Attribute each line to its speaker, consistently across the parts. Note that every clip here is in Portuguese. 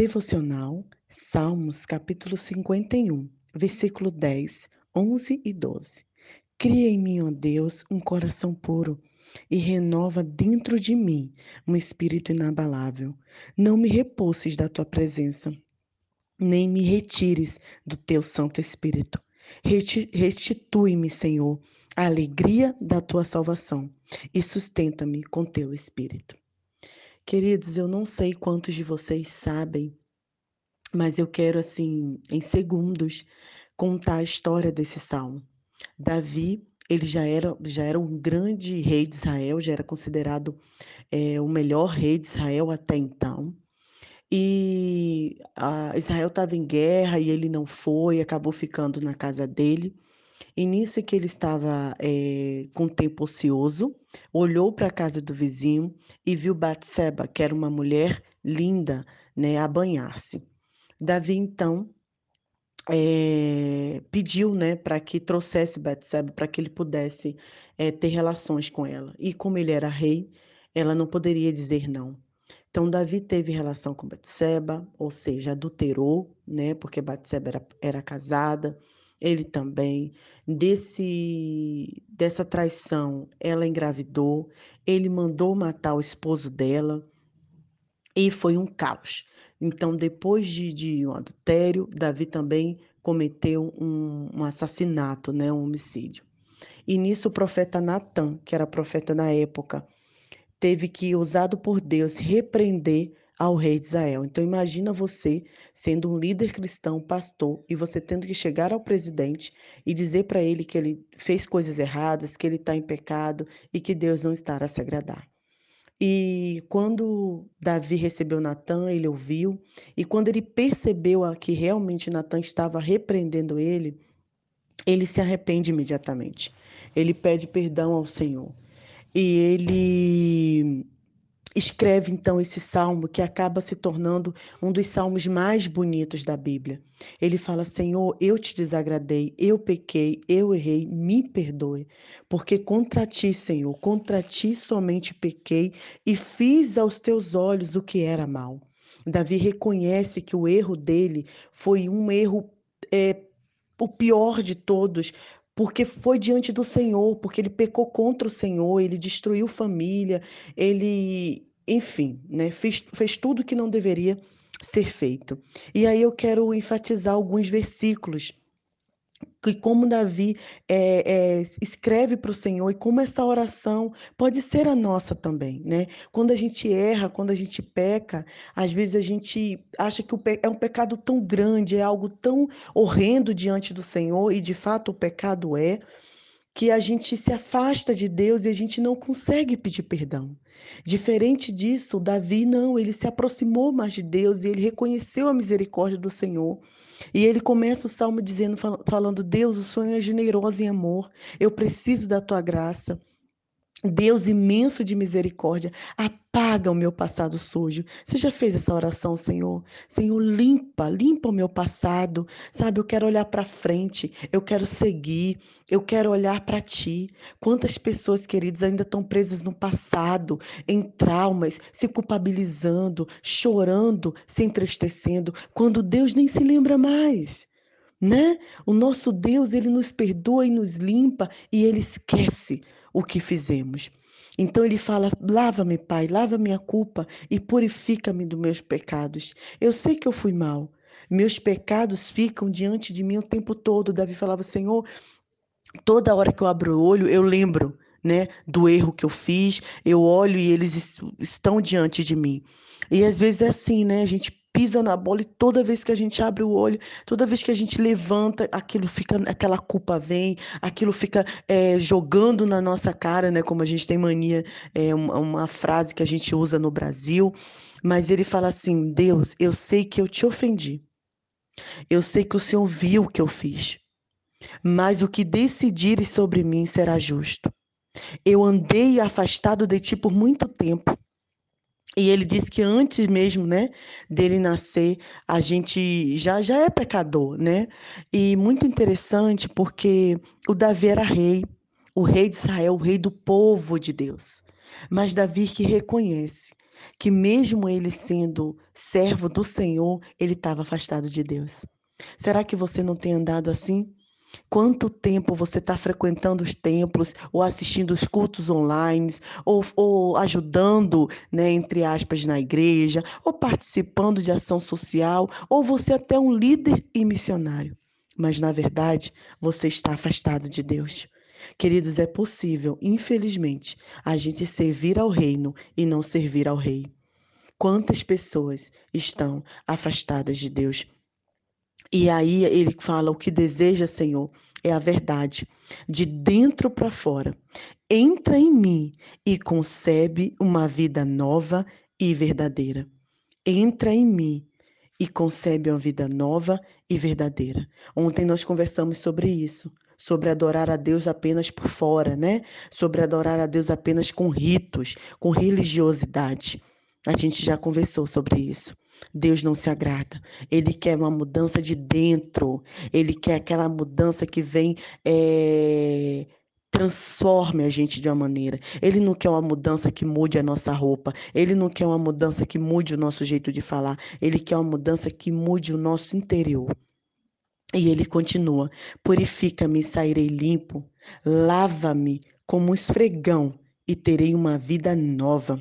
Speaker 1: Devocional, Salmos, capítulo 51, versículo 10, 11 e 12. Cria em mim, ó Deus, um coração puro e renova dentro de mim um espírito inabalável. Não me repulses da tua presença, nem me retires do teu Santo Espírito. Restitui-me, Senhor, a alegria da tua salvação e sustenta-me com teu espírito. Queridos, eu não sei quantos de vocês sabem, mas eu quero, assim, em segundos, contar a história desse salmo. Davi, ele já era, já era um grande rei de Israel, já era considerado é, o melhor rei de Israel até então. E Israel estava em guerra e ele não foi, acabou ficando na casa dele. E nisso que ele estava é, com tempo ocioso, olhou para a casa do vizinho e viu Batseba, que era uma mulher linda, né, a banhar-se. Davi, então, é, pediu né, para que trouxesse Batseba, para que ele pudesse é, ter relações com ela. E como ele era rei, ela não poderia dizer não. Então, Davi teve relação com Batseba, ou seja, adulterou, né, porque Batseba era, era casada, ele também. Desse, dessa traição, ela engravidou, ele mandou matar o esposo dela e foi um caos. Então, depois de, de um adultério, Davi também cometeu um, um assassinato, né, um homicídio. E nisso o profeta Natan, que era profeta na época, teve que, usado por Deus, repreender ao rei de Israel. Então imagina você sendo um líder cristão, pastor, e você tendo que chegar ao presidente e dizer para ele que ele fez coisas erradas, que ele está em pecado e que Deus não estará a se agradar. E quando Davi recebeu Natan, ele ouviu, e quando ele percebeu que realmente Natan estava repreendendo ele, ele se arrepende imediatamente. Ele pede perdão ao Senhor. E ele escreve então esse salmo que acaba se tornando um dos salmos mais bonitos da Bíblia. Ele fala: Senhor, eu te desagradei, eu pequei, eu errei, me perdoe, porque contra ti, Senhor, contra ti somente pequei e fiz aos teus olhos o que era mal. Davi reconhece que o erro dele foi um erro é, o pior de todos, porque foi diante do Senhor, porque ele pecou contra o Senhor, ele destruiu família, ele, enfim, né, fez, fez tudo que não deveria ser feito. E aí eu quero enfatizar alguns versículos que como Davi é, é, escreve para o Senhor e como essa oração pode ser a nossa também, né? Quando a gente erra, quando a gente peca, às vezes a gente acha que é um pecado tão grande, é algo tão horrendo diante do Senhor e de fato o pecado é que a gente se afasta de Deus e a gente não consegue pedir perdão. Diferente disso, Davi não, ele se aproximou mais de Deus e ele reconheceu a misericórdia do Senhor. E ele começa o salmo dizendo, falando: Deus, o Senhor é generoso em amor, eu preciso da tua graça. Deus imenso de misericórdia, apaga o meu passado sujo. Você já fez essa oração, Senhor? Senhor, limpa, limpa o meu passado. Sabe, eu quero olhar para frente, eu quero seguir, eu quero olhar para ti. Quantas pessoas, queridos, ainda estão presas no passado, em traumas, se culpabilizando, chorando, se entristecendo, quando Deus nem se lembra mais né? O nosso Deus, ele nos perdoa e nos limpa e ele esquece o que fizemos. Então ele fala: lava-me, Pai, lava minha culpa e purifica-me dos meus pecados. Eu sei que eu fui mal. Meus pecados ficam diante de mim o tempo todo. Davi falava: Senhor, toda hora que eu abro o olho, eu lembro. Né, do erro que eu fiz, eu olho e eles estão diante de mim. E às vezes é assim, né? A gente pisa na bola e toda vez que a gente abre o olho, toda vez que a gente levanta, aquilo fica, aquela culpa vem, aquilo fica é, jogando na nossa cara, né? Como a gente tem mania, é uma, uma frase que a gente usa no Brasil. Mas ele fala assim: Deus, eu sei que eu te ofendi. Eu sei que o Senhor viu o que eu fiz. Mas o que decidires sobre mim será justo. Eu andei afastado de ti por muito tempo e ele diz que antes mesmo, né, dele nascer, a gente já já é pecador, né? E muito interessante porque o Davi era rei, o rei de Israel, o rei do povo de Deus. Mas Davi que reconhece que mesmo ele sendo servo do Senhor, ele estava afastado de Deus. Será que você não tem andado assim? Quanto tempo você está frequentando os templos, ou assistindo os cultos online, ou, ou ajudando, né, entre aspas, na igreja, ou participando de ação social, ou você é até um líder e missionário. Mas, na verdade, você está afastado de Deus. Queridos, é possível, infelizmente, a gente servir ao reino e não servir ao rei. Quantas pessoas estão afastadas de Deus? E aí ele fala: o que deseja, Senhor, é a verdade, de dentro para fora. Entra em mim e concebe uma vida nova e verdadeira. Entra em mim e concebe uma vida nova e verdadeira. Ontem nós conversamos sobre isso, sobre adorar a Deus apenas por fora, né? Sobre adorar a Deus apenas com ritos, com religiosidade. A gente já conversou sobre isso. Deus não se agrada. Ele quer uma mudança de dentro. Ele quer aquela mudança que vem. É transforme a gente de uma maneira. Ele não quer uma mudança que mude a nossa roupa. Ele não quer uma mudança que mude o nosso jeito de falar. Ele quer uma mudança que mude o nosso interior. E ele continua: Purifica-me, sairei limpo. Lava-me como um esfregão e terei uma vida nova.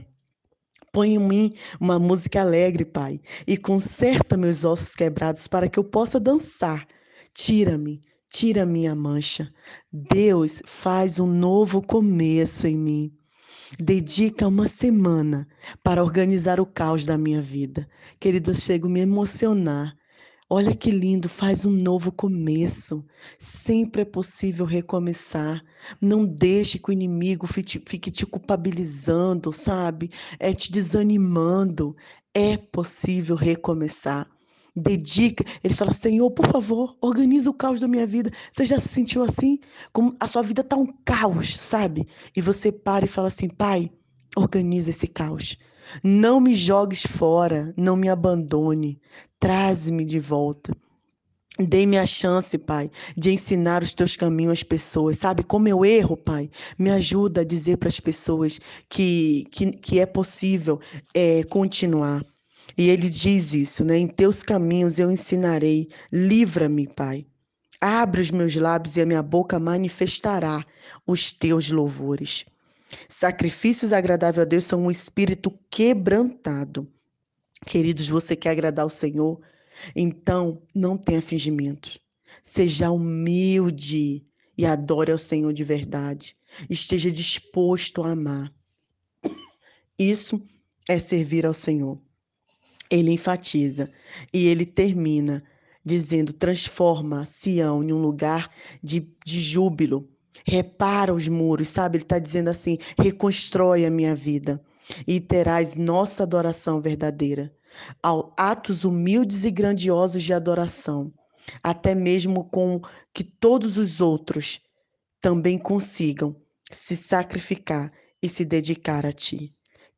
Speaker 1: Põe em mim uma música alegre, Pai, e conserta meus ossos quebrados para que eu possa dançar. Tira-me, tira minha mancha. Deus faz um novo começo em mim. Dedica uma semana para organizar o caos da minha vida. Querido, eu chego a me emocionar Olha que lindo, faz um novo começo. Sempre é possível recomeçar. Não deixe que o inimigo fique te culpabilizando, sabe? É te desanimando. É possível recomeçar. Dedica. Ele fala: Senhor, por favor, organiza o caos da minha vida. Você já se sentiu assim? Como a sua vida está um caos, sabe? E você para e fala assim: Pai, organiza esse caos. Não me jogues fora, não me abandone. Traze-me de volta. Dê-me a chance, Pai, de ensinar os teus caminhos às pessoas. Sabe como eu erro, Pai? Me ajuda a dizer para as pessoas que, que, que é possível é, continuar. E ele diz isso, né? Em teus caminhos eu ensinarei. Livra-me, Pai. Abre os meus lábios e a minha boca manifestará os teus louvores. Sacrifícios agradáveis a Deus são um espírito quebrantado. Queridos, você quer agradar o Senhor? Então, não tenha fingimentos. Seja humilde e adore ao Senhor de verdade. Esteja disposto a amar. Isso é servir ao Senhor. Ele enfatiza e ele termina dizendo: transforma Sião em um lugar de, de júbilo repara os muros, sabe? Ele está dizendo assim: reconstrói a minha vida e terás nossa adoração verdadeira. Ao atos humildes e grandiosos de adoração, até mesmo com que todos os outros também consigam se sacrificar e se dedicar a ti.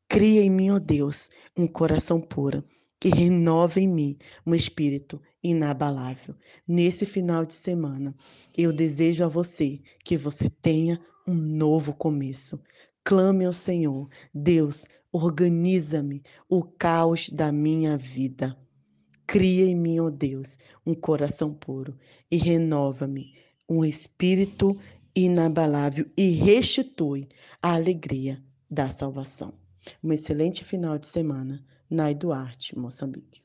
Speaker 1: Cria em mim, ó Deus, um coração puro e renova em mim um espírito inabalável. Nesse final de semana, eu desejo a você que você tenha um novo começo. Clame ao Senhor, Deus, organiza-me o caos da minha vida. Cria em mim, ó Deus, um coração puro e renova-me um espírito inabalável e restitui a alegria da salvação. Um excelente final de semana. Nai Duarte, Moçambique.